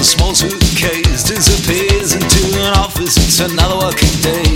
small suitcase disappears into an office. It's another working day.